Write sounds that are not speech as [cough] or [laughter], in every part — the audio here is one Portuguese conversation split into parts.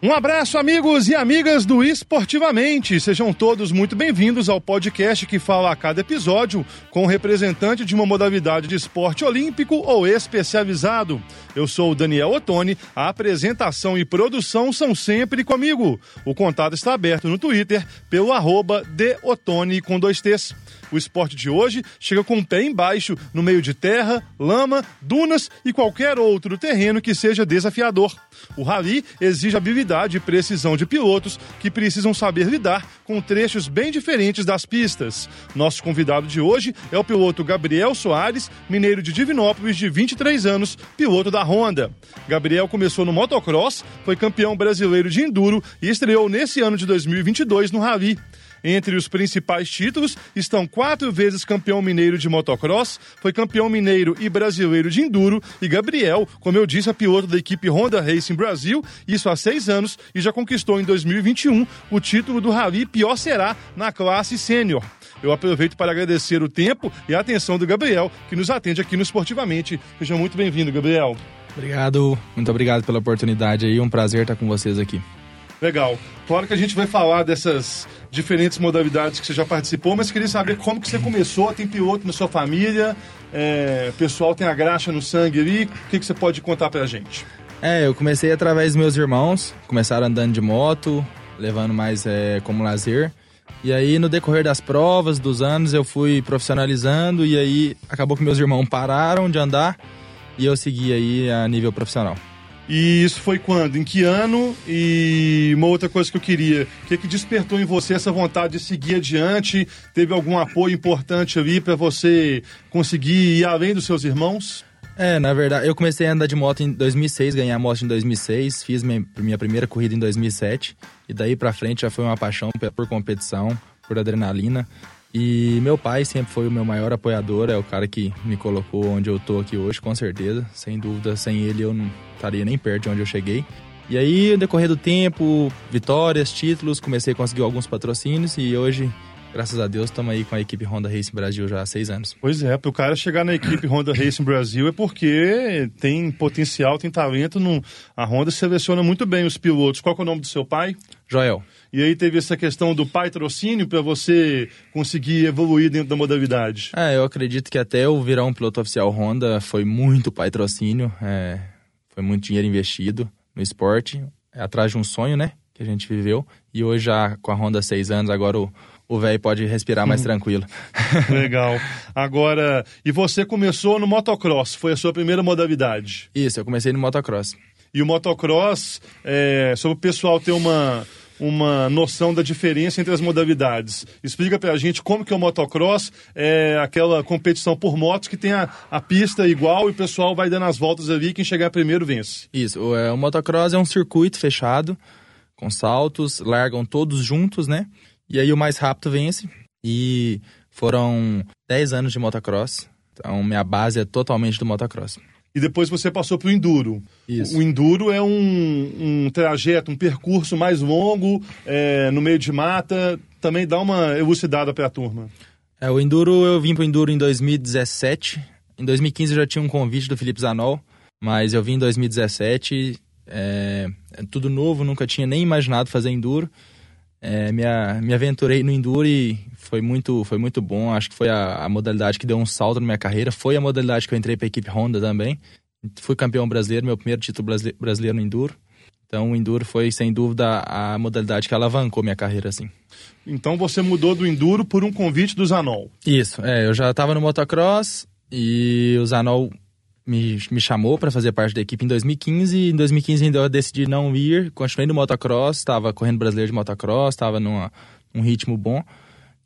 Um abraço, amigos e amigas do Esportivamente. Sejam todos muito bem-vindos ao podcast que fala a cada episódio com um representante de uma modalidade de esporte olímpico ou especializado. Eu sou o Daniel Ottoni, a apresentação e produção são sempre comigo. O contato está aberto no Twitter pelo arroba deotone com dois T's. O esporte de hoje chega com o pé embaixo, no meio de terra, lama, dunas e qualquer outro terreno que seja desafiador. O rally exige habilidade e precisão de pilotos que precisam saber lidar com trechos bem diferentes das pistas. Nosso convidado de hoje é o piloto Gabriel Soares, mineiro de Divinópolis, de 23 anos, piloto da Honda. Gabriel começou no motocross, foi campeão brasileiro de enduro e estreou nesse ano de 2022 no rally. Entre os principais títulos estão quatro vezes campeão mineiro de motocross, foi campeão mineiro e brasileiro de enduro, e Gabriel, como eu disse, é piloto da equipe Honda Racing Brasil, isso há seis anos, e já conquistou em 2021 o título do Rally Pior Será na classe sênior. Eu aproveito para agradecer o tempo e a atenção do Gabriel, que nos atende aqui no Esportivamente. Seja muito bem-vindo, Gabriel. Obrigado, muito obrigado pela oportunidade aí, um prazer estar com vocês aqui. Legal. Claro que a gente vai falar dessas diferentes modalidades que você já participou, mas queria saber como que você começou, tem piloto na sua família, é, pessoal tem a graxa no sangue ali, o que, que você pode contar pra gente? É, eu comecei através dos meus irmãos, começaram andando de moto, levando mais é, como lazer. E aí, no decorrer das provas, dos anos, eu fui profissionalizando e aí acabou que meus irmãos pararam de andar e eu segui aí a nível profissional. E isso foi quando? Em que ano? E uma outra coisa que eu queria, o que, que despertou em você essa vontade de seguir adiante? Teve algum apoio importante ali para você conseguir ir além dos seus irmãos? É, na verdade, eu comecei a andar de moto em 2006, ganhei a moto em 2006, fiz minha, minha primeira corrida em 2007 e daí para frente já foi uma paixão por competição, por adrenalina. E meu pai sempre foi o meu maior apoiador, é o cara que me colocou onde eu tô aqui hoje, com certeza. Sem dúvida, sem ele eu não estaria nem perto de onde eu cheguei. E aí, no decorrer do tempo, vitórias, títulos, comecei a conseguir alguns patrocínios e hoje graças a Deus, estamos aí com a equipe Honda Racing Brasil já há seis anos. Pois é, para o cara chegar na equipe Honda Racing Brasil é porque tem potencial, tem talento. No... A Honda seleciona muito bem os pilotos. Qual é o nome do seu pai? Joel. E aí teve essa questão do patrocínio para você conseguir evoluir dentro da modalidade. É, eu acredito que até eu virar um piloto oficial Honda foi muito patrocínio, é, foi muito dinheiro investido no esporte, é atrás de um sonho, né, que a gente viveu. E hoje já com a Honda há seis anos, agora o o velho pode respirar mais tranquilo. [laughs] [laughs] Legal. Agora, e você começou no motocross, foi a sua primeira modalidade? Isso, eu comecei no motocross. E o motocross, é, sobre o pessoal ter uma, uma noção da diferença entre as modalidades. Explica pra gente como que é o motocross, é aquela competição por motos que tem a, a pista igual e o pessoal vai dando as voltas ali quem chegar primeiro vence. Isso, o, é, o motocross é um circuito fechado, com saltos, largam todos juntos, né? E aí o mais rápido vence. E foram 10 anos de motocross. Então minha base é totalmente do motocross. E depois você passou para o enduro. Isso. O enduro é um, um trajeto, um percurso mais longo, é, no meio de mata. Também dá uma elucidada para a turma. É, o enduro, eu vim para o enduro em 2017. Em 2015 eu já tinha um convite do Felipe Zanol, mas eu vim em 2017. É, é tudo novo, nunca tinha nem imaginado fazer enduro é, me, me aventurei no Enduro e foi muito, foi muito bom. Acho que foi a, a, modalidade que deu um salto na minha carreira. Foi a modalidade que eu entrei para a equipe Honda também. Fui campeão brasileiro, meu primeiro título brasileiro no Enduro. Então o Enduro foi, sem dúvida, a modalidade que alavancou minha carreira, assim. Então você mudou do Enduro por um convite do Zanol. Isso, é. Eu já estava no motocross e o Zanol me, me chamou para fazer parte da equipe em 2015. Em 2015 ainda eu decidi não ir, continuei no motocross, estava correndo brasileiro de motocross, estava num ritmo bom.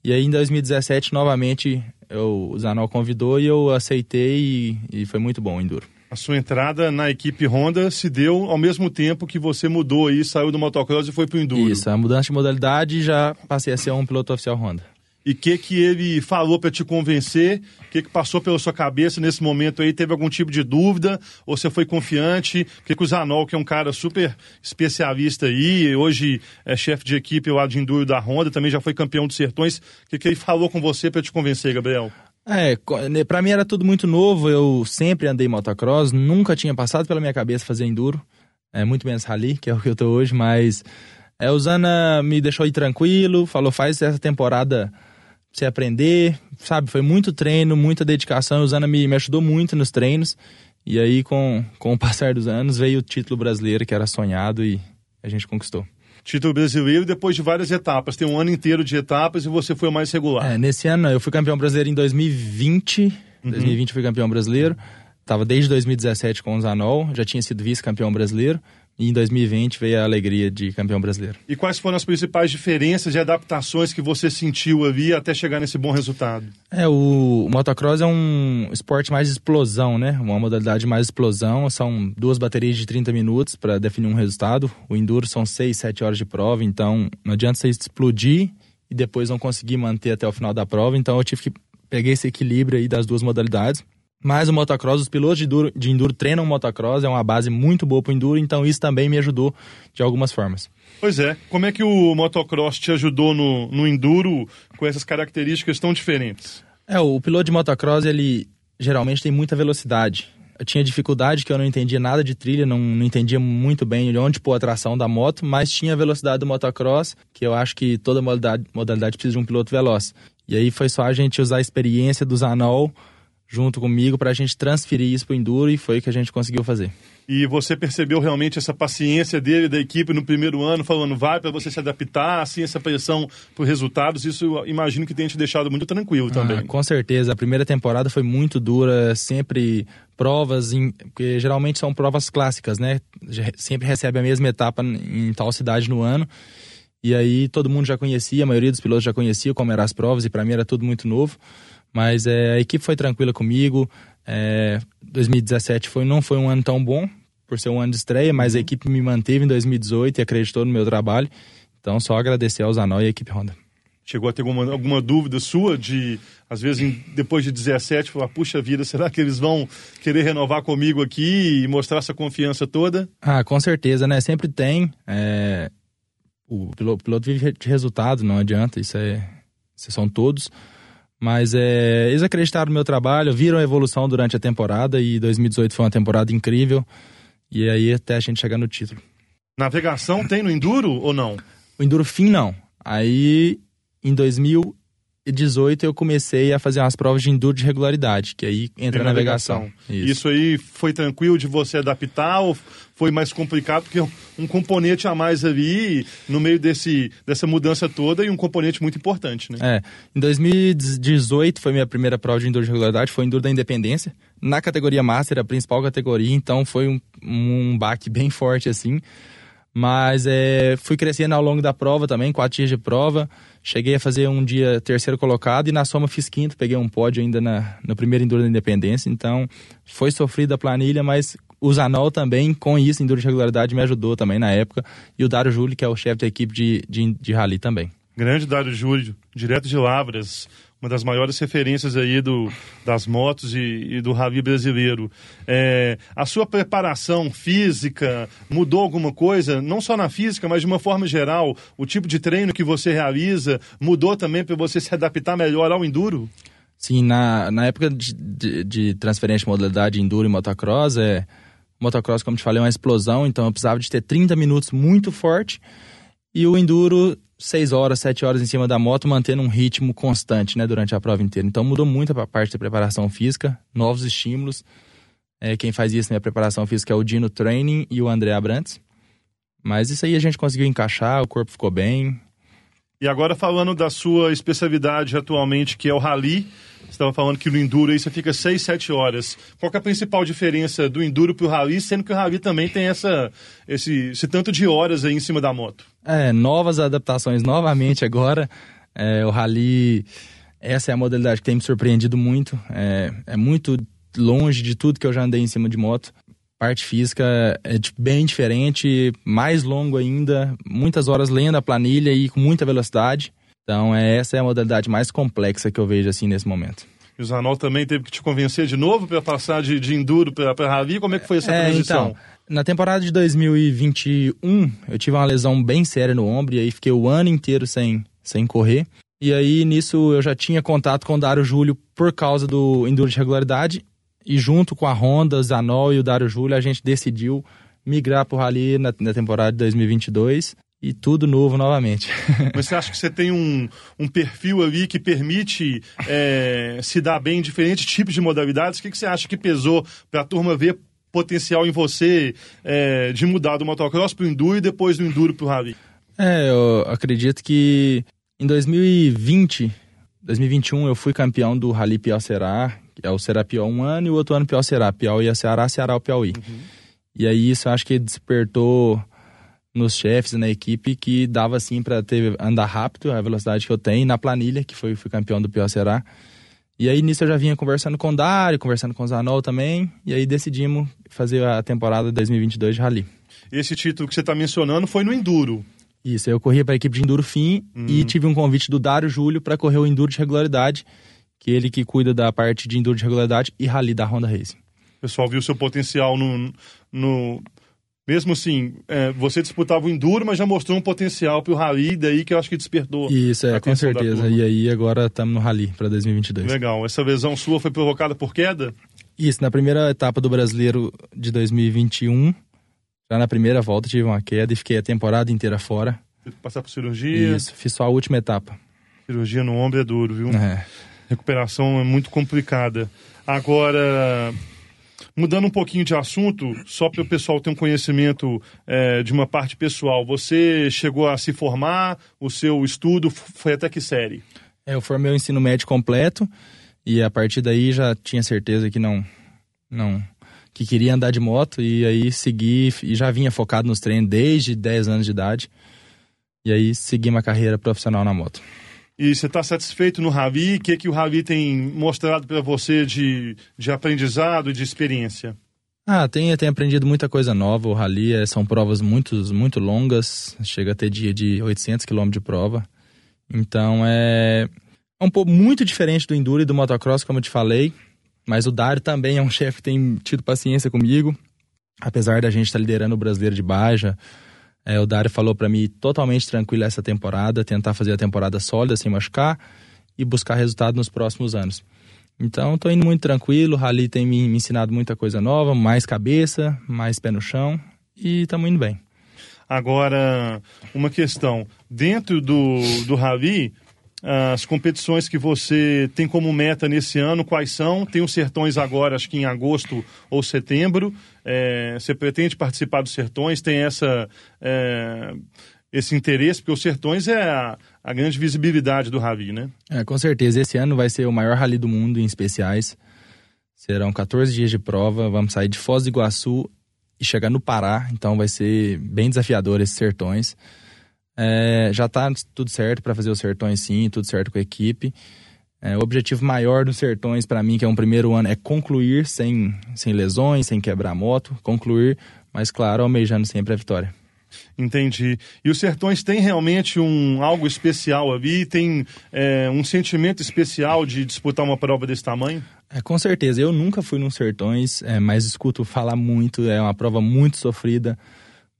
E aí em 2017, novamente, eu, o Zanol convidou e eu aceitei e, e foi muito bom o Enduro. A sua entrada na equipe Honda se deu ao mesmo tempo que você mudou aí, saiu do motocross e foi para o Enduro. Isso, a mudança de modalidade e já passei a ser um piloto oficial Honda e o que, que ele falou para te convencer, o que, que passou pela sua cabeça nesse momento aí, teve algum tipo de dúvida, ou você foi confiante, o que, o Zanol, que é um cara super especialista aí, hoje é chefe de equipe lá de Enduro da Honda, também já foi campeão dos Sertões, o que, que ele falou com você para te convencer, Gabriel? É, né, para mim era tudo muito novo, eu sempre andei motocross, nunca tinha passado pela minha cabeça fazer enduro, é, muito menos rally, que é o que eu tô hoje, mas é, o Zana me deixou ir tranquilo, falou, faz essa temporada você aprender, sabe? Foi muito treino, muita dedicação, o Zana me, me ajudou muito nos treinos, e aí com, com o [laughs] passar dos anos veio o título brasileiro, que era sonhado, e a gente conquistou título brasileiro depois de várias etapas. Tem um ano inteiro de etapas e você foi o mais regular. É, nesse ano eu fui campeão brasileiro em 2020. Em 2020 eu fui campeão brasileiro. Estava desde 2017 com o Zanol, já tinha sido vice-campeão brasileiro. E em 2020 veio a alegria de campeão brasileiro. E quais foram as principais diferenças e adaptações que você sentiu ali até chegar nesse bom resultado? É, o, o motocross é um esporte mais de explosão, né? Uma modalidade mais explosão. São duas baterias de 30 minutos para definir um resultado. O enduro são 6, 7 horas de prova, então não adianta você explodir e depois não conseguir manter até o final da prova. Então eu tive que pegar esse equilíbrio aí das duas modalidades. Mas o motocross, os pilotos de enduro, de enduro treinam motocross, é uma base muito boa para o enduro, então isso também me ajudou de algumas formas. Pois é, como é que o motocross te ajudou no, no enduro com essas características tão diferentes? É, o piloto de motocross, ele geralmente tem muita velocidade. Eu tinha dificuldade que eu não entendia nada de trilha, não, não entendia muito bem onde pôr a tração da moto, mas tinha a velocidade do motocross, que eu acho que toda modalidade, modalidade precisa de um piloto veloz. E aí foi só a gente usar a experiência do Zanol junto comigo para a gente transferir isso para o Enduro e foi o que a gente conseguiu fazer. E você percebeu realmente essa paciência dele, da equipe no primeiro ano, falando vai para você se adaptar, assim, essa pressão por resultados, isso imagino que tenha te deixado muito tranquilo ah, também. com certeza, a primeira temporada foi muito dura, sempre provas, em, porque geralmente são provas clássicas, né? Sempre recebe a mesma etapa em tal cidade no ano. E aí todo mundo já conhecia, a maioria dos pilotos já conhecia como eram as provas, e para mim era tudo muito novo. Mas é, a equipe foi tranquila comigo. É, 2017 foi, não foi um ano tão bom, por ser um ano de estreia, mas a uhum. equipe me manteve em 2018 e acreditou no meu trabalho. Então, só agradecer ao Zanó e à equipe Honda. Chegou a ter alguma, alguma dúvida sua de, às vezes, depois de 17, falar, puxa vida, será que eles vão querer renovar comigo aqui e mostrar essa confiança toda? Ah, com certeza, né? Sempre tem. É... O piloto, piloto vive de resultado, não adianta, isso é. Isso são todos. Mas é, eles acreditaram no meu trabalho, viram a evolução durante a temporada e 2018 foi uma temporada incrível. E aí até a gente chegar no título. Navegação tem no Enduro ou não? O Enduro fim não. Aí em 2000 2018 eu comecei a fazer umas provas de enduro de regularidade, que aí entra a navegação. navegação. Isso. Isso. aí foi tranquilo de você adaptar ou foi mais complicado porque [laughs] um componente a mais ali no meio desse, dessa mudança toda e um componente muito importante, né? É. Em 2018 foi minha primeira prova de enduro de regularidade, foi enduro da Independência, na categoria Master, a principal categoria, então foi um, um baque bem [laughs] forte assim. Mas é, fui crescendo ao longo da prova também, quatro dias de prova. Cheguei a fazer um dia terceiro colocado e na soma fiz quinto, peguei um pódio ainda na, no primeiro Enduro da Independência. Então foi sofrida a planilha, mas o Zanol também, com isso, Enduro de Regularidade, me ajudou também na época. E o Dário Júlio, que é o chefe da equipe de, de, de rally também. Grande Dário Júlio, direto de Lavras uma das maiores referências aí do, das motos e, e do rally brasileiro. É, a sua preparação física mudou alguma coisa? Não só na física, mas de uma forma geral, o tipo de treino que você realiza mudou também para você se adaptar melhor ao enduro? Sim, na, na época de, de, de transferência de modalidade enduro e motocross, é, motocross, como te falei, é uma explosão, então eu precisava de ter 30 minutos muito forte e o enduro 6 horas, 7 horas em cima da moto, mantendo um ritmo constante, né, durante a prova inteira. Então mudou muito a parte da preparação física, novos estímulos. É, quem faz isso na preparação física é o Dino Training e o André Abrantes. Mas isso aí a gente conseguiu encaixar, o corpo ficou bem. E agora falando da sua especialidade atualmente, que é o rally, estava falando que no Enduro aí você fica 6, 7 horas. Qual é a principal diferença do Enduro para o Rally, sendo que o Rally também tem essa, esse, esse tanto de horas aí em cima da moto? É, novas adaptações novamente agora. É, o Rally, essa é a modalidade que tem me surpreendido muito. É, é muito longe de tudo que eu já andei em cima de moto. Parte física é bem diferente, mais longo ainda, muitas horas lendo a planilha e com muita velocidade. Então, é, essa é a modalidade mais complexa que eu vejo assim nesse momento. E o Zanol também teve que te convencer de novo para passar de, de enduro para rally? Como é que foi essa é, transição? Então, na temporada de 2021, eu tive uma lesão bem séria no ombro e aí fiquei o ano inteiro sem, sem correr. E aí, nisso, eu já tinha contato com o Dário Júlio por causa do Enduro de Regularidade. E junto com a Honda, Zanol e o Dário Júlio, a gente decidiu migrar para o Rally na, na temporada de 2022 e tudo novo novamente. Mas [laughs] você acha que você tem um, um perfil ali que permite é, se dar bem em diferentes tipos de modalidades? O que, que você acha que pesou para a turma ver potencial em você é, de mudar do motocross para o enduro e depois do enduro para o rally? É, eu acredito que em 2020, 2021 eu fui campeão do Rally Piau Será, que é o Será Piau um ano e o outro ano Piau Será, Piau ia Ceará, Ceará o Piauí. Uhum. E aí isso eu acho que despertou nos chefes na equipe que dava assim para andar rápido, a velocidade que eu tenho na planilha, que foi fui campeão do Pior Será. E aí nisso eu já vinha conversando com o Dário, conversando com o Zanol também, e aí decidimos fazer a temporada 2022 de Rally. Esse título que você está mencionando foi no Enduro. Isso, eu corria para a equipe de Enduro Fim hum. e tive um convite do Dário Júlio para correr o Enduro de regularidade, que é ele que cuida da parte de Enduro de regularidade e Rally da Honda Racing. O pessoal viu seu potencial no, no, mesmo assim, é, você disputava o Enduro, mas já mostrou um potencial para o Rally, daí que eu acho que despertou. Isso, é, com certeza. E aí agora estamos no Rally para 2022. Legal. Essa lesão sua foi provocada por queda? Isso, na primeira etapa do Brasileiro de 2021, já na primeira volta tive uma queda e fiquei a temporada inteira fora. Que passar por cirurgia? Isso, fiz só a última etapa. Cirurgia no ombro é duro, viu? É. Recuperação é muito complicada. Agora, Mudando um pouquinho de assunto, só para o pessoal ter um conhecimento é, de uma parte pessoal, você chegou a se formar, o seu estudo foi até que série? É, eu formei o ensino médio completo e a partir daí já tinha certeza que não, não, que queria andar de moto e aí segui e já vinha focado nos treinos desde 10 anos de idade. E aí segui uma carreira profissional na moto. E você está satisfeito no Ravi? O que, que o Ravi tem mostrado para você de, de aprendizado de experiência? Ah, tem, tem aprendido muita coisa nova. O Rally é, são provas muito, muito longas, chega a ter dia de 800 km de prova. Então é, é um pouco muito diferente do Enduro e do Motocross, como eu te falei. Mas o Dário também é um [laughs] chefe que tem tido paciência comigo. Apesar da gente estar tá liderando o brasileiro de Baja, é, o Dário falou para mim totalmente tranquilo essa temporada, tentar fazer a temporada sólida sem machucar e buscar resultado nos próximos anos. Então, estou indo muito tranquilo. O Rally tem me, me, ensinado muita coisa nova, mais cabeça, mais pé no chão e estamos indo bem. Agora, uma questão: dentro do, do Rally, as competições que você tem como meta nesse ano, quais são? Tem os Sertões agora, acho que em agosto ou setembro. É, você pretende participar dos Sertões? Tem essa, é, esse interesse? Porque os Sertões é a, a grande visibilidade do rally, né? É, com certeza. Esse ano vai ser o maior rally do mundo em especiais. Serão 14 dias de prova. Vamos sair de Foz do Iguaçu e chegar no Pará. Então vai ser bem desafiador esses Sertões. É, já está tudo certo para fazer os sertões sim, tudo certo com a equipe. É, o objetivo maior dos sertões para mim, que é um primeiro ano, é concluir sem, sem lesões, sem quebrar a moto, concluir, mas claro, almejando sempre a vitória. Entendi. E os Sertões tem realmente um algo especial ali? Tem é, um sentimento especial de disputar uma prova desse tamanho? É, com certeza. Eu nunca fui nos Sertões, é, mas escuto falar muito. É uma prova muito sofrida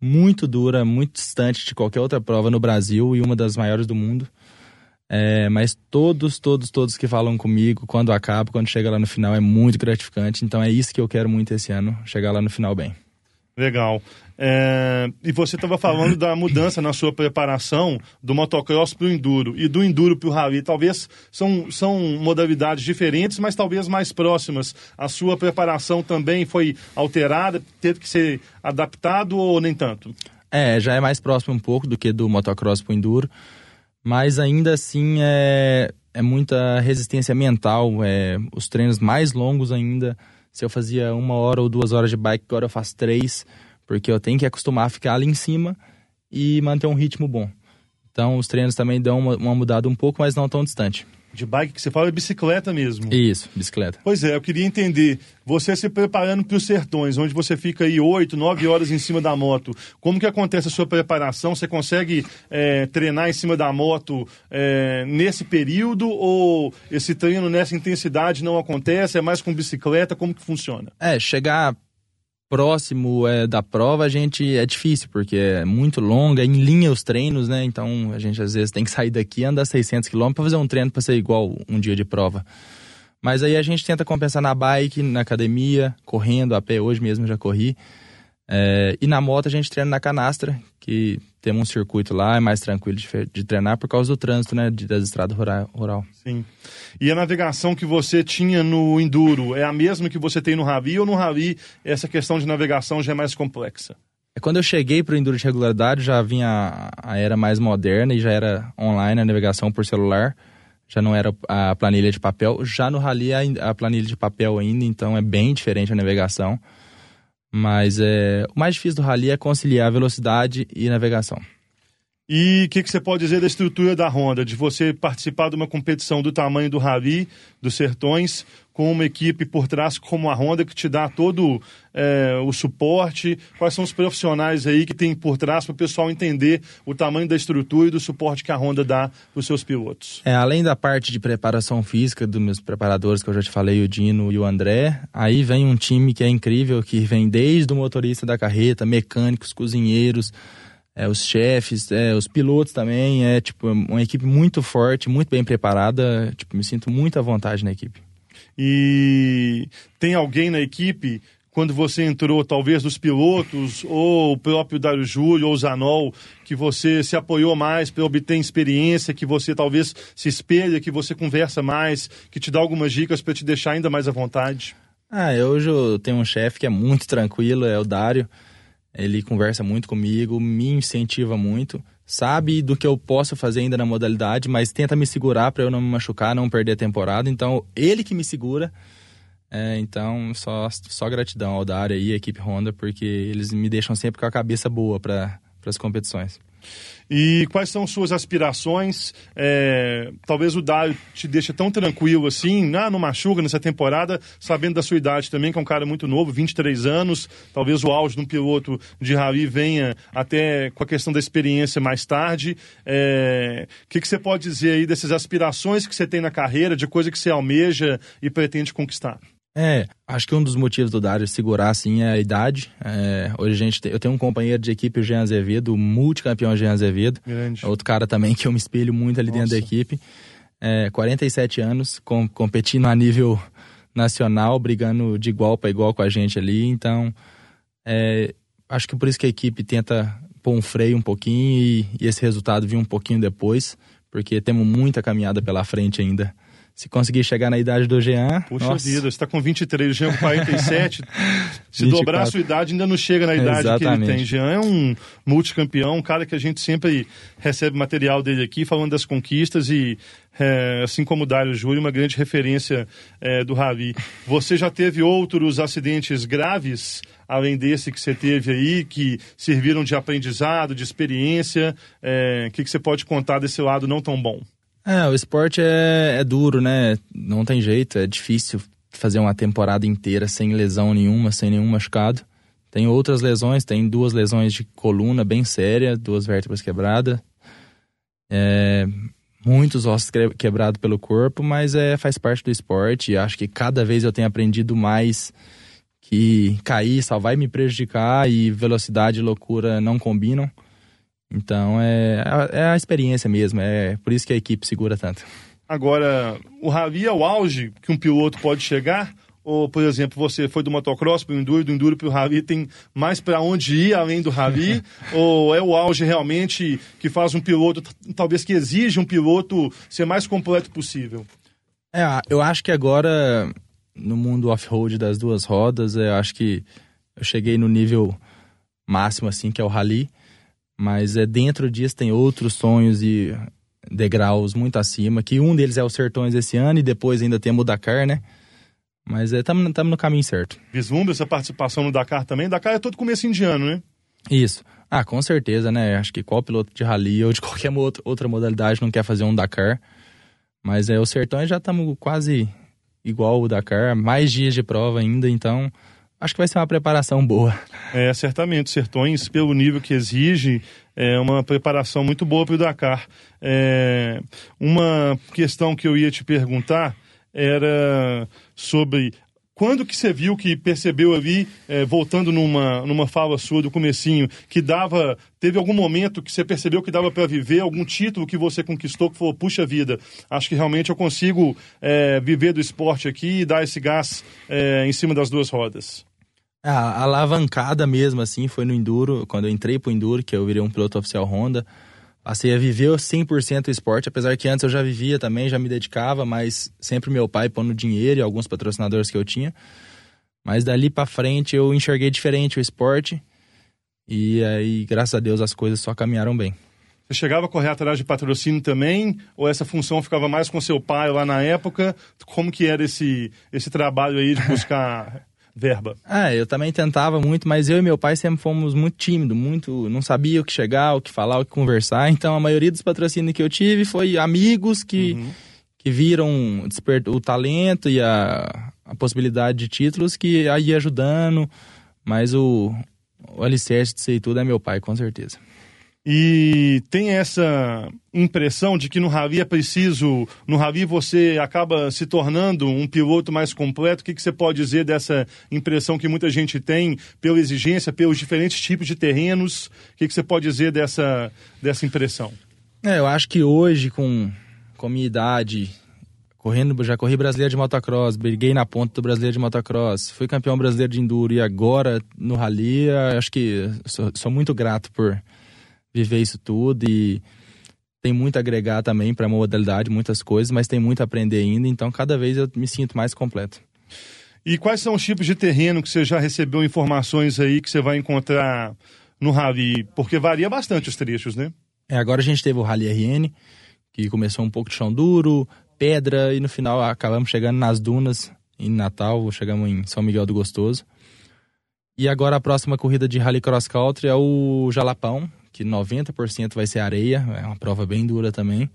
muito dura, muito distante de qualquer outra prova no Brasil e uma das maiores do mundo. É, mas todos, todos, todos que falam comigo, quando acaba, quando chega lá no final, é muito gratificante. Então é isso que eu quero muito esse ano, chegar lá no final bem. Legal. É, e você estava falando da mudança na sua preparação do motocross para o enduro e do enduro para o rally. Talvez são, são modalidades diferentes, mas talvez mais próximas. A sua preparação também foi alterada, teve que ser adaptado ou nem tanto? É, já é mais próximo um pouco do que do motocross para o enduro, mas ainda assim é, é muita resistência mental, é, os treinos mais longos ainda se eu fazia uma hora ou duas horas de bike, agora eu faço três, porque eu tenho que acostumar a ficar ali em cima e manter um ritmo bom. Então os treinos também dão uma, uma mudada um pouco, mas não tão distante. De bike que você fala é bicicleta mesmo. Isso, bicicleta. Pois é, eu queria entender, você se preparando para os sertões, onde você fica aí oito, nove horas em cima da moto, como que acontece a sua preparação? Você consegue é, treinar em cima da moto é, nesse período ou esse treino nessa intensidade não acontece? É mais com bicicleta? Como que funciona? É, chegar próximo é, da prova, a gente é difícil, porque é muito longa, em linha os treinos, né? Então a gente às vezes tem que sair daqui e andar 600 km para fazer um treino para ser igual um dia de prova. Mas aí a gente tenta compensar na bike, na academia, correndo, a pé hoje mesmo já corri. É, e na moto a gente treina na canastra, que temos um circuito lá, é mais tranquilo de, de treinar por causa do trânsito, né, de, das estradas rural, rural. Sim. E a navegação que você tinha no Enduro é a mesma que você tem no Ravi ou no Ravi essa questão de navegação já é mais complexa? É quando eu cheguei para o Enduro de regularidade, já vinha a, a era mais moderna e já era online a navegação por celular já não era a planilha de papel. Já no Rally, a planilha de papel ainda, então é bem diferente a navegação. Mas é, o mais difícil do Rally é conciliar velocidade e navegação. E o que, que, você pode dizer da estrutura da Honda, de você participar de uma competição do tamanho do Rally, dos Sertões, com uma equipe por trás como a Honda, que te dá todo é, o suporte? Quais são os profissionais aí que tem por trás para o pessoal entender o tamanho da estrutura e do suporte que a Honda dá para os seus pilotos? É, além da parte de preparação física dos meus preparadores, que eu já te falei, o Dino e o André, aí vem um time que é incrível, que vem desde o motorista da carreta, mecânicos, cozinheiros é, os chefes, é, os pilotos também. É tipo uma equipe muito forte, muito bem preparada. Tipo, me sinto muito à vontade na equipe. E tem alguém na equipe quando você entrou, talvez dos pilotos, ou o próprio Dário Júlio, ou Zanol, que você se apoiou mais para obter experiência, que você talvez se espelha, que você conversa mais, que te dá algumas dicas para te deixar ainda mais à vontade? Ah, hoje eu tenho um chefe que é muito tranquilo, é o Dário. Ele conversa muito comigo, me incentiva muito, sabe do que eu posso fazer ainda na modalidade, mas tenta me segurar para eu não me machucar, não perder a temporada. Então, ele que me segura. É, então, só, só gratidão ao Dário e à equipe Honda, porque eles me deixam sempre com a cabeça boa para as competições. E quais são suas aspirações? É, talvez o Dário te deixe tão tranquilo assim, ah, não machuca nessa temporada, sabendo da sua idade também, que é um cara muito novo, 23 anos. Talvez o auge de um piloto de rally venha até com a questão da experiência mais tarde. O é, que, que você pode dizer aí dessas aspirações que você tem na carreira, de coisa que você almeja e pretende conquistar? É, acho que um dos motivos do Dário segurar assim é a idade. É, hoje a gente tem, eu tenho um companheiro de equipe, o Jean Azevedo, o multicampeão Jean Azevedo. Grande. Outro cara também que eu me espelho muito ali Nossa. dentro da equipe. É, 47 anos, com, competindo a nível nacional, brigando de igual para igual com a gente ali. Então, é, acho que por isso que a equipe tenta pôr um freio um pouquinho e, e esse resultado vir um pouquinho depois, porque temos muita caminhada pela frente ainda se conseguir chegar na idade do Jean. Puxa nossa. vida, você está com 23, o Jean com 47. [laughs] se 24. dobrar a sua idade, ainda não chega na idade Exatamente. que ele tem. Jean é um multicampeão, um cara que a gente sempre recebe material dele aqui, falando das conquistas e, é, assim como o Dário Júlio, uma grande referência é, do Ravi. Você já teve outros acidentes graves? além desse que você teve aí, que serviram de aprendizado, de experiência? É, o que, que você pode contar desse lado não tão bom? É, o esporte é, é duro, né? Não tem jeito, é difícil fazer uma temporada inteira sem lesão nenhuma, sem nenhum machucado. Tem outras lesões, tem duas lesões de coluna bem séria, duas vértebras quebradas. É, muitos ossos quebrados pelo corpo, mas é, faz parte do esporte. Acho que cada vez eu tenho aprendido mais que cair só vai me prejudicar e velocidade e loucura não combinam. Então é, é a experiência mesmo, é por isso que a equipe segura tanto. Agora, o rally é o auge que um piloto pode chegar? Ou, por exemplo, você foi do motocross para o enduro, do enduro para o rally, tem mais para onde ir além do rally? [laughs] ou é o auge realmente que faz um piloto, talvez que exige um piloto ser mais completo possível? É, eu acho que agora, no mundo off-road das duas rodas, eu acho que eu cheguei no nível máximo, assim, que é o rally. Mas é dentro disso tem outros sonhos e degraus muito acima, que um deles é o Sertões esse ano e depois ainda temos o Dakar, né? Mas estamos é, no caminho certo. Vislumbra essa participação no Dakar também? Dakar é todo começo indiano, né? Isso. Ah, com certeza, né? Acho que qual piloto de rally ou de qualquer outra modalidade não quer fazer um Dakar. Mas é, o Sertões já estamos quase igual o Dakar, mais dias de prova ainda, então acho que vai ser uma preparação boa. É, certamente. Sertões, pelo nível que exige, é uma preparação muito boa para o Dakar. É, uma questão que eu ia te perguntar era sobre quando que você viu que percebeu ali, é, voltando numa, numa fala sua do comecinho, que dava, teve algum momento que você percebeu que dava para viver, algum título que você conquistou que falou, puxa vida, acho que realmente eu consigo é, viver do esporte aqui e dar esse gás é, em cima das duas rodas? A alavancada mesmo, assim, foi no Enduro, quando eu entrei pro Enduro, que eu virei um piloto oficial Honda. Passei a viver 100% o esporte, apesar que antes eu já vivia também, já me dedicava, mas sempre meu pai pondo dinheiro e alguns patrocinadores que eu tinha. Mas dali para frente eu enxerguei diferente o esporte e aí, graças a Deus, as coisas só caminharam bem. Você chegava a correr atrás de patrocínio também? Ou essa função ficava mais com seu pai lá na época? Como que era esse, esse trabalho aí de buscar verba? Ah, eu também tentava muito, mas eu e meu pai sempre fomos muito tímidos, muito, não sabia o que chegar, o que falar, o que conversar. Então a maioria dos patrocínios que eu tive foi amigos que, uhum. que viram o talento e a, a possibilidade de títulos que ia ajudando. Mas o, o alicerce disso aí tudo é meu pai, com certeza. E tem essa impressão de que no Ravi é preciso, no Ravi você acaba se tornando um piloto mais completo. O que, que você pode dizer dessa impressão que muita gente tem pela exigência, pelos diferentes tipos de terrenos? O que, que você pode dizer dessa, dessa impressão? É, eu acho que hoje, com, com a minha idade, correndo, já corri brasileiro de motocross, briguei na ponta do brasileiro de motocross, fui campeão brasileiro de enduro e agora no rally, acho que sou, sou muito grato por viver isso tudo e tem muito a agregar também para a modalidade, muitas coisas, mas tem muito a aprender ainda, então cada vez eu me sinto mais completo. E quais são os tipos de terreno que você já recebeu informações aí que você vai encontrar no Rally? Porque varia bastante os trechos, né? É, agora a gente teve o Rally RN, que começou um pouco de chão duro, pedra, e no final acabamos chegando nas dunas em Natal, chegamos em São Miguel do Gostoso. E agora a próxima corrida de Rally Cross Country é o Jalapão, que 90% vai ser areia, é uma prova bem dura também.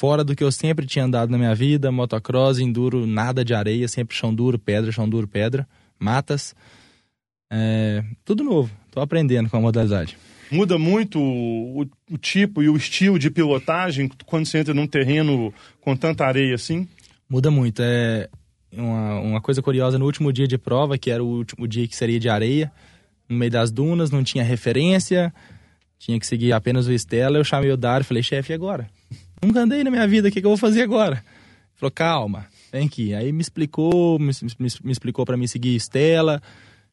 Fora do que eu sempre tinha andado na minha vida, motocross, enduro, nada de areia, sempre chão duro, pedra, chão duro, pedra, matas. É, tudo novo, tô aprendendo com a modalidade. Muda muito o, o, tipo e o estilo de pilotagem quando você entra num terreno com tanta areia assim? Muda muito. É uma, uma coisa curiosa no último dia de prova, que era o último dia que seria de areia, no meio das dunas, não tinha referência, tinha que seguir apenas o Estela. Eu chamei o Dário e falei, chefe, e agora? Nunca andei na minha vida, o que, que eu vou fazer agora? Ele falou, calma, vem aqui. Aí me explicou, me, me, me explicou para mim seguir Estela.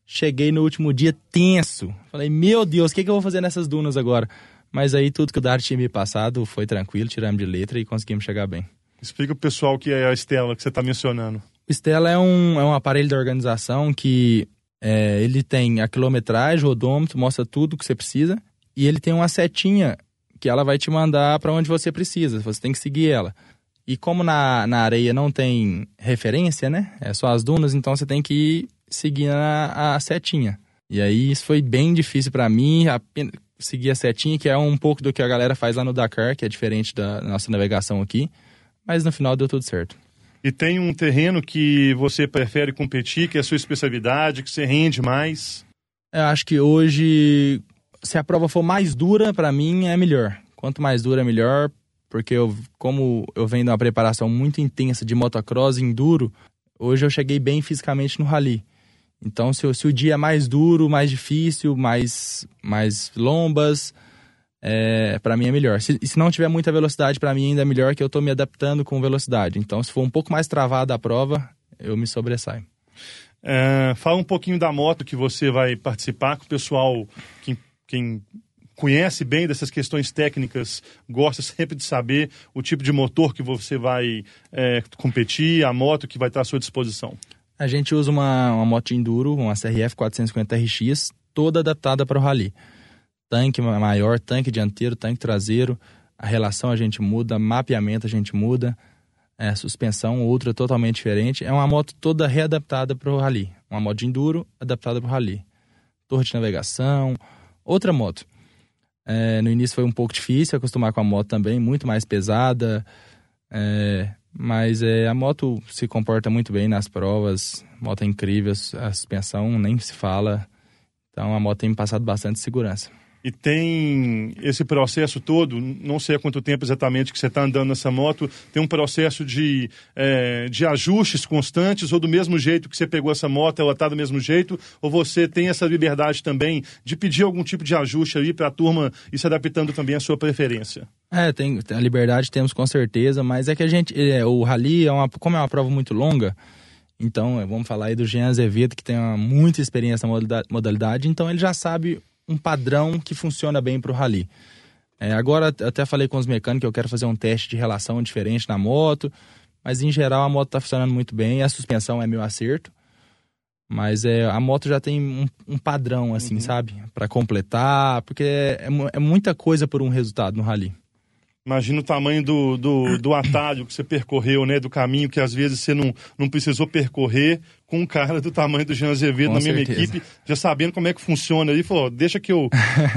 Cheguei no último dia tenso. Falei, meu Deus, o que, que eu vou fazer nessas dunas agora? Mas aí tudo que o Dário tinha me passado foi tranquilo, tiramos de letra e conseguimos chegar bem. Explica pro pessoal o que é a Estela que você está mencionando. Estela é um, é um aparelho da organização que é, ele tem a quilometragem, o odômetro, mostra tudo que você precisa e ele tem uma setinha que ela vai te mandar para onde você precisa. Você tem que seguir ela. E como na, na areia não tem referência, né? É só as dunas, então você tem que ir seguindo a, a setinha. E aí isso foi bem difícil para mim, seguir a setinha, que é um pouco do que a galera faz lá no Dakar, que é diferente da nossa navegação aqui. Mas no final deu tudo certo. E tem um terreno que você prefere competir, que é a sua especialidade, que você rende mais? Eu acho que hoje, se a prova for mais dura, para mim é melhor. Quanto mais dura, melhor, porque eu, como eu venho de uma preparação muito intensa de motocross enduro, hoje eu cheguei bem fisicamente no rally. Então, se, se o dia é mais duro, mais difícil, mais, mais lombas, é, para mim é melhor. Se, se não tiver muita velocidade, para mim ainda é melhor que eu estou me adaptando com velocidade. Então, se for um pouco mais travada a prova, eu me sobressaio. É, fala um pouquinho da moto que você vai participar, que o pessoal, quem, quem conhece bem dessas questões técnicas, gosta sempre de saber o tipo de motor que você vai é, competir, a moto que vai estar à sua disposição. A gente usa uma, uma moto enduro, uma CRF 450 RX, toda adaptada para o rally. Tanque maior, tanque dianteiro, tanque traseiro, a relação a gente muda, mapeamento a gente muda, é, suspensão outra totalmente diferente. É uma moto toda readaptada para o rally. Uma moto de enduro adaptada para o rally. Torre de navegação, outra moto. É, no início foi um pouco difícil acostumar com a moto também, muito mais pesada. É, mas é, a moto se comporta muito bem nas provas, moto é incrível, a suspensão nem se fala. Então a moto tem me passado bastante segurança. E tem esse processo todo, não sei há quanto tempo exatamente que você está andando nessa moto, tem um processo de, é, de ajustes constantes, ou do mesmo jeito que você pegou essa moto, ela está do mesmo jeito, ou você tem essa liberdade também de pedir algum tipo de ajuste aí para a turma e se adaptando também à sua preferência? É, tem, a liberdade temos com certeza, mas é que a gente, é, o rally, é uma, como é uma prova muito longa, Então, vamos falar aí do Jean Azevedo, que tem uma, muita experiência na modalidade, então ele já sabe um padrão que funciona bem para o rally. É, agora, até falei com os mecânicos que eu quero fazer um teste de relação diferente na moto, mas em geral a moto está funcionando muito bem, a suspensão é meu acerto. Mas é, a moto já tem um, um padrão, assim, uhum. sabe? para completar, porque é, é, muita coisa por um resultado no rally. Imagina o tamanho do, do, do, atalho que você percorreu, né? Do caminho que às vezes você não, não precisou percorrer com um cara do tamanho do Jean Azevedo com na mesma equipe, já sabendo como é que funciona ali. Falou, deixa que eu,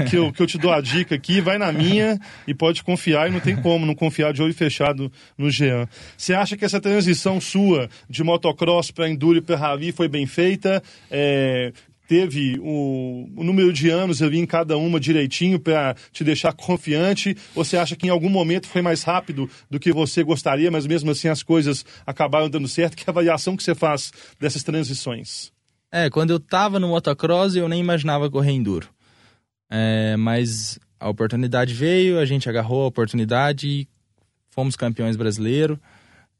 que, eu, que eu te dou a dica aqui, vai na minha e pode confiar. E não tem como não confiar de olho fechado no Jean. Você acha que essa transição sua de motocross para enduro e para rally foi bem feita? É, teve o, o, número de anos ali em cada uma direitinho para te deixar confiante? Ou você acha que em algum momento foi mais rápido do que você gostaria, mas mesmo assim as coisas acabaram dando certo? Que avaliação que você faz dessas transições? É, quando eu tava no motocross eu nem imaginava correr enduro. É, mas a oportunidade veio, a gente agarrou a oportunidade e fomos campeões brasileiros.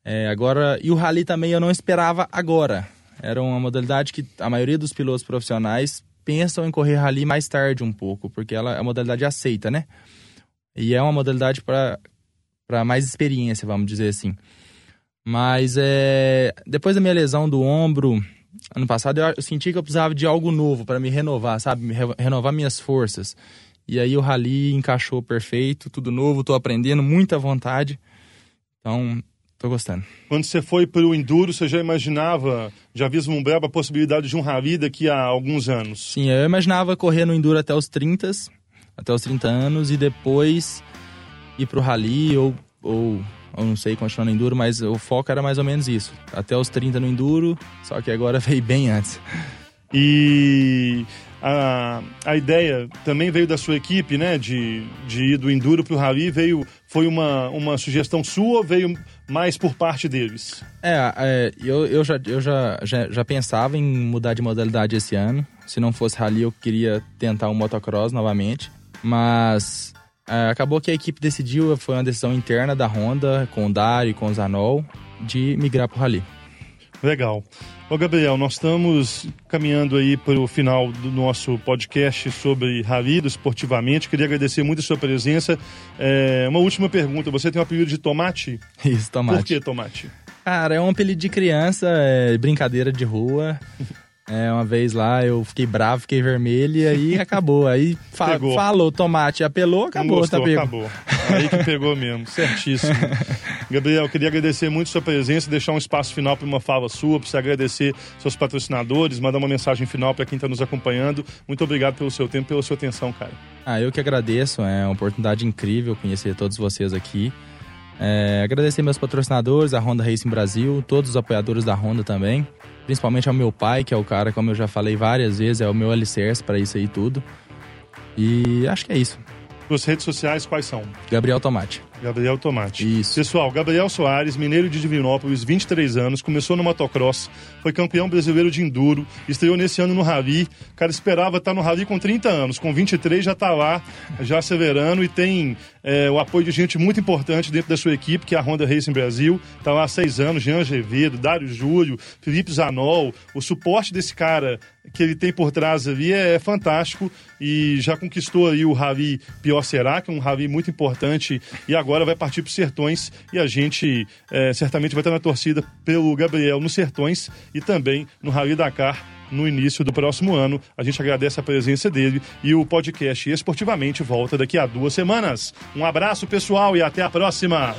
É, agora, e o rally também eu não esperava agora. Era uma modalidade que a maioria dos pilotos profissionais pensam em correr rally mais tarde um pouco, porque ela é a modalidade aceita, né? E é uma modalidade para mais experiência, vamos dizer assim. Mas é, depois da minha lesão do ombro, ano passado, eu, senti que eu precisava de algo novo para me renovar, sabe? Me re, renovar minhas forças. E aí o rally encaixou perfeito, tudo novo, tô aprendendo, muita vontade. Então, Tô gostando. Quando você foi para o Enduro, você já imaginava, já vislumbrava a possibilidade de um rally daqui a alguns anos? Sim, eu imaginava correr no Enduro até os 30, até os 30 anos, e depois ir para o rally ou, ou, ou não sei, continuar no Enduro, mas o foco era mais ou menos isso. Até os 30 no Enduro, só que agora [laughs] veio bem antes. E a, a ideia também veio da sua equipe, né? De, de ir do Enduro para o Rally, veio, foi uma, uma sugestão sua ou veio mais por parte deles? É, é eu, eu, já, eu já, já, já, pensava em mudar de modalidade esse ano. Se não fosse Rally, eu queria tentar o um motocross novamente. Mas é, acabou que a equipe decidiu, foi uma decisão interna da Honda, com o Dari, com o Zanol, de migrar para o Rally. Legal. Ô Gabriel, nós estamos caminhando aí para o final do nosso podcast sobre Rally, do Esportivamente. Queria agradecer muito a sua presença. É, uma última pergunta, você tem um apelido de tomate? [laughs] Isso, tomate. Por que tomate? Cara, é um apelido de criança, é brincadeira de rua. [laughs] É, uma vez lá eu fiquei bravo, fiquei vermelho e aí acabou. Aí fa pegou. falou tomate, apelou, acabou, gostou, tá pego. Acabou. Aí que pegou mesmo, [laughs] certíssimo. Gabriel, queria agradecer muito a sua presença, deixar um espaço final para uma fala sua, para você agradecer seus patrocinadores, mandar uma mensagem final para quem está nos acompanhando. Muito obrigado pelo seu tempo, pela sua atenção, cara. Ah, eu que agradeço, é uma oportunidade incrível conhecer todos vocês aqui. É, agradecer meus patrocinadores, a Honda Racing Brasil, todos os apoiadores da Honda também principalmente ao meu pai, que é o cara, como eu já falei várias vezes, é o meu alicerce para isso aí tudo. E acho que é isso. Suas redes sociais quais são? Gabriel Tomate. Gabriel Tomate. Isso. Pessoal, Gabriel Soares, mineiro de Divinópolis, 23 anos, começou no motocross, foi campeão brasileiro de enduro, estreou nesse ano no Rally. O cara esperava estar no Rally com 30 anos, com 23 já está lá, já acelerando e tem é, o apoio de gente muito importante dentro da sua equipe, que é a Honda Racing Brasil. Está lá há seis anos, Jean Azevedo, Dário Júlio, Felipe Zanol. O suporte desse cara que ele tem por trás ali é, é fantástico e já conquistou aí o Rally Pior Será, que é um Rally muito importante e agora agora vai partir para os Sertões e a gente é, certamente vai estar na torcida pelo Gabriel nos Sertões e também no Rally Dakar no início do próximo ano. A gente agradece a presença dele e o podcast Esportivamente volta daqui a duas semanas. Um abraço, pessoal, e até a próxima!